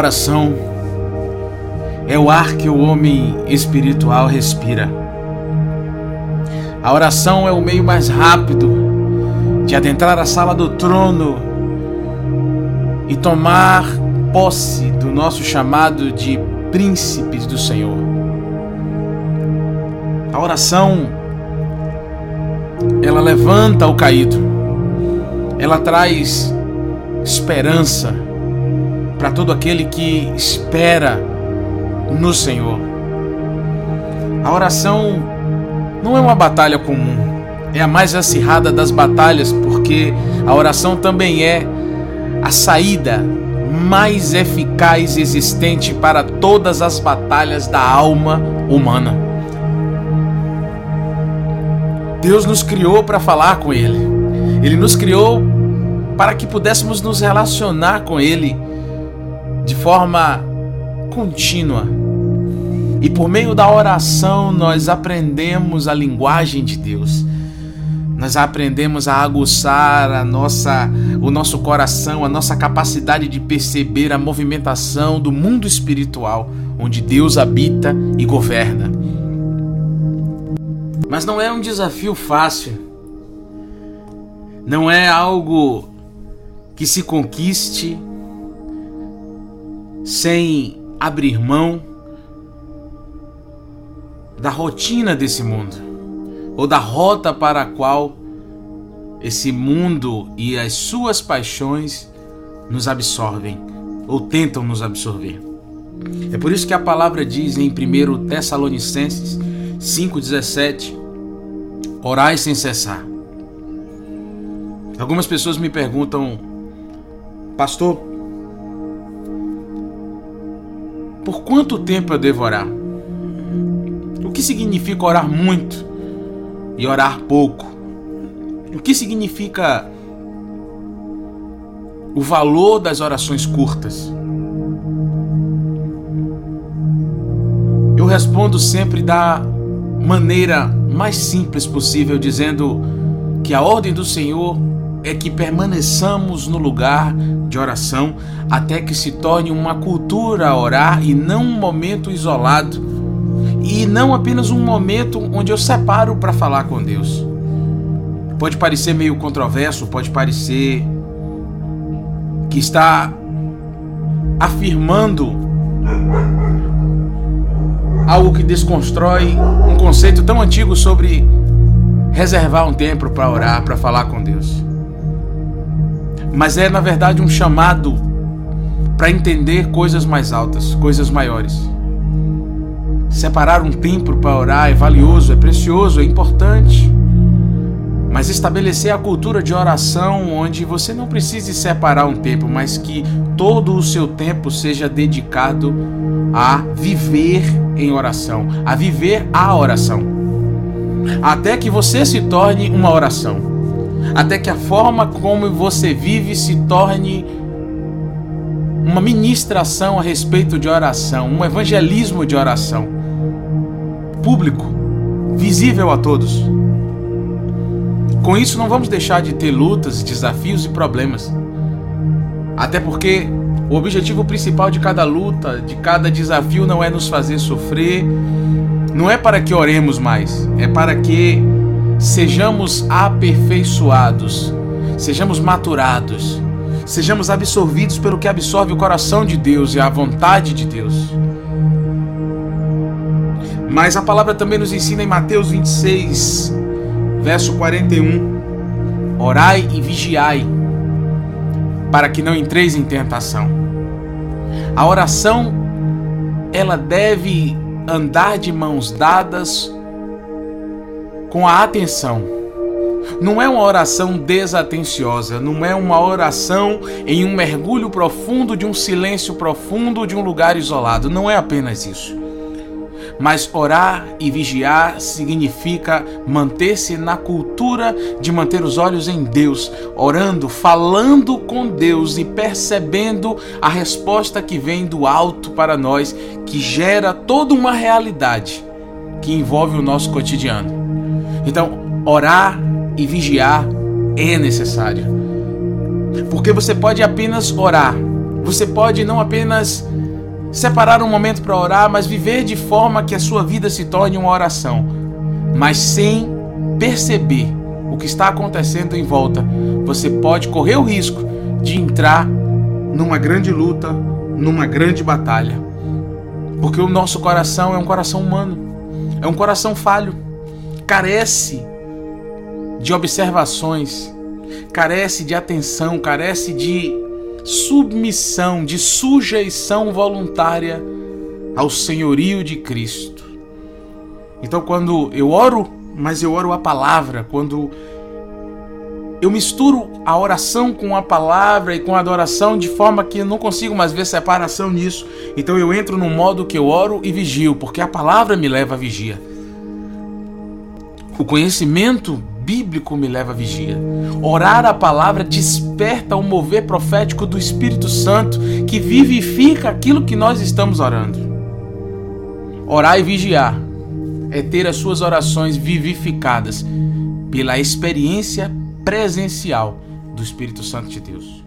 oração é o ar que o homem espiritual respira. A oração é o meio mais rápido de adentrar a sala do trono e tomar posse do nosso chamado de príncipes do Senhor. A oração ela levanta o caído. Ela traz esperança para todo aquele que espera no Senhor. A oração não é uma batalha comum, é a mais acirrada das batalhas, porque a oração também é a saída mais eficaz existente para todas as batalhas da alma humana. Deus nos criou para falar com Ele, Ele nos criou para que pudéssemos nos relacionar com Ele de forma contínua. E por meio da oração nós aprendemos a linguagem de Deus. Nós aprendemos a aguçar a nossa, o nosso coração, a nossa capacidade de perceber a movimentação do mundo espiritual, onde Deus habita e governa. Mas não é um desafio fácil. Não é algo que se conquiste sem abrir mão da rotina desse mundo ou da rota para a qual esse mundo e as suas paixões nos absorvem ou tentam nos absorver. É por isso que a palavra diz em 1 Tessalonicenses 5,17: Orai sem cessar. Algumas pessoas me perguntam, pastor, por quanto tempo eu devo orar? O que significa orar muito? e orar pouco. O que significa o valor das orações curtas? Eu respondo sempre da maneira mais simples possível, dizendo que a ordem do Senhor é que permaneçamos no lugar de oração até que se torne uma cultura a orar e não um momento isolado e não apenas um momento onde eu separo para falar com Deus. Pode parecer meio controverso, pode parecer que está afirmando algo que desconstrói um conceito tão antigo sobre reservar um tempo para orar, para falar com Deus. Mas é na verdade um chamado para entender coisas mais altas, coisas maiores. Separar um tempo para orar é valioso, é precioso, é importante. Mas estabelecer a cultura de oração onde você não precise separar um tempo, mas que todo o seu tempo seja dedicado a viver em oração, a viver a oração. Até que você se torne uma oração. Até que a forma como você vive se torne uma ministração a respeito de oração, um evangelismo de oração público, visível a todos. Com isso, não vamos deixar de ter lutas, desafios e problemas. Até porque o objetivo principal de cada luta, de cada desafio, não é nos fazer sofrer, não é para que oremos mais, é para que sejamos aperfeiçoados, sejamos maturados, sejamos absorvidos pelo que absorve o coração de Deus e a vontade de Deus. Mas a palavra também nos ensina em Mateus 26, verso 41: Orai e vigiai, para que não entreis em tentação. A oração, ela deve andar de mãos dadas com a atenção. Não é uma oração desatenciosa, não é uma oração em um mergulho profundo de um silêncio profundo de um lugar isolado, não é apenas isso. Mas orar e vigiar significa manter-se na cultura de manter os olhos em Deus, orando, falando com Deus e percebendo a resposta que vem do alto para nós, que gera toda uma realidade que envolve o nosso cotidiano. Então, orar e vigiar é necessário. Porque você pode apenas orar Você pode não apenas separar um momento para orar, mas viver de forma que a sua vida se torne uma oração, mas sem perceber o que está acontecendo em volta, você pode correr o risco de entrar numa grande luta, numa grande batalha. Porque o nosso coração é um coração humano, é um coração falho, carece de observações, carece de atenção, carece de submissão, de sujeição voluntária ao senhorio de Cristo. Então, quando eu oro, mas eu oro a palavra, quando eu misturo a oração com a palavra e com a adoração de forma que não consigo mais ver separação nisso. Então eu entro no modo que eu oro e vigio, porque a palavra me leva a vigia. O conhecimento bíblico me leva à vigia. Orar a palavra desperta o mover profético do Espírito Santo que vivifica aquilo que nós estamos orando. Orar e vigiar é ter as suas orações vivificadas pela experiência presencial do Espírito Santo de Deus.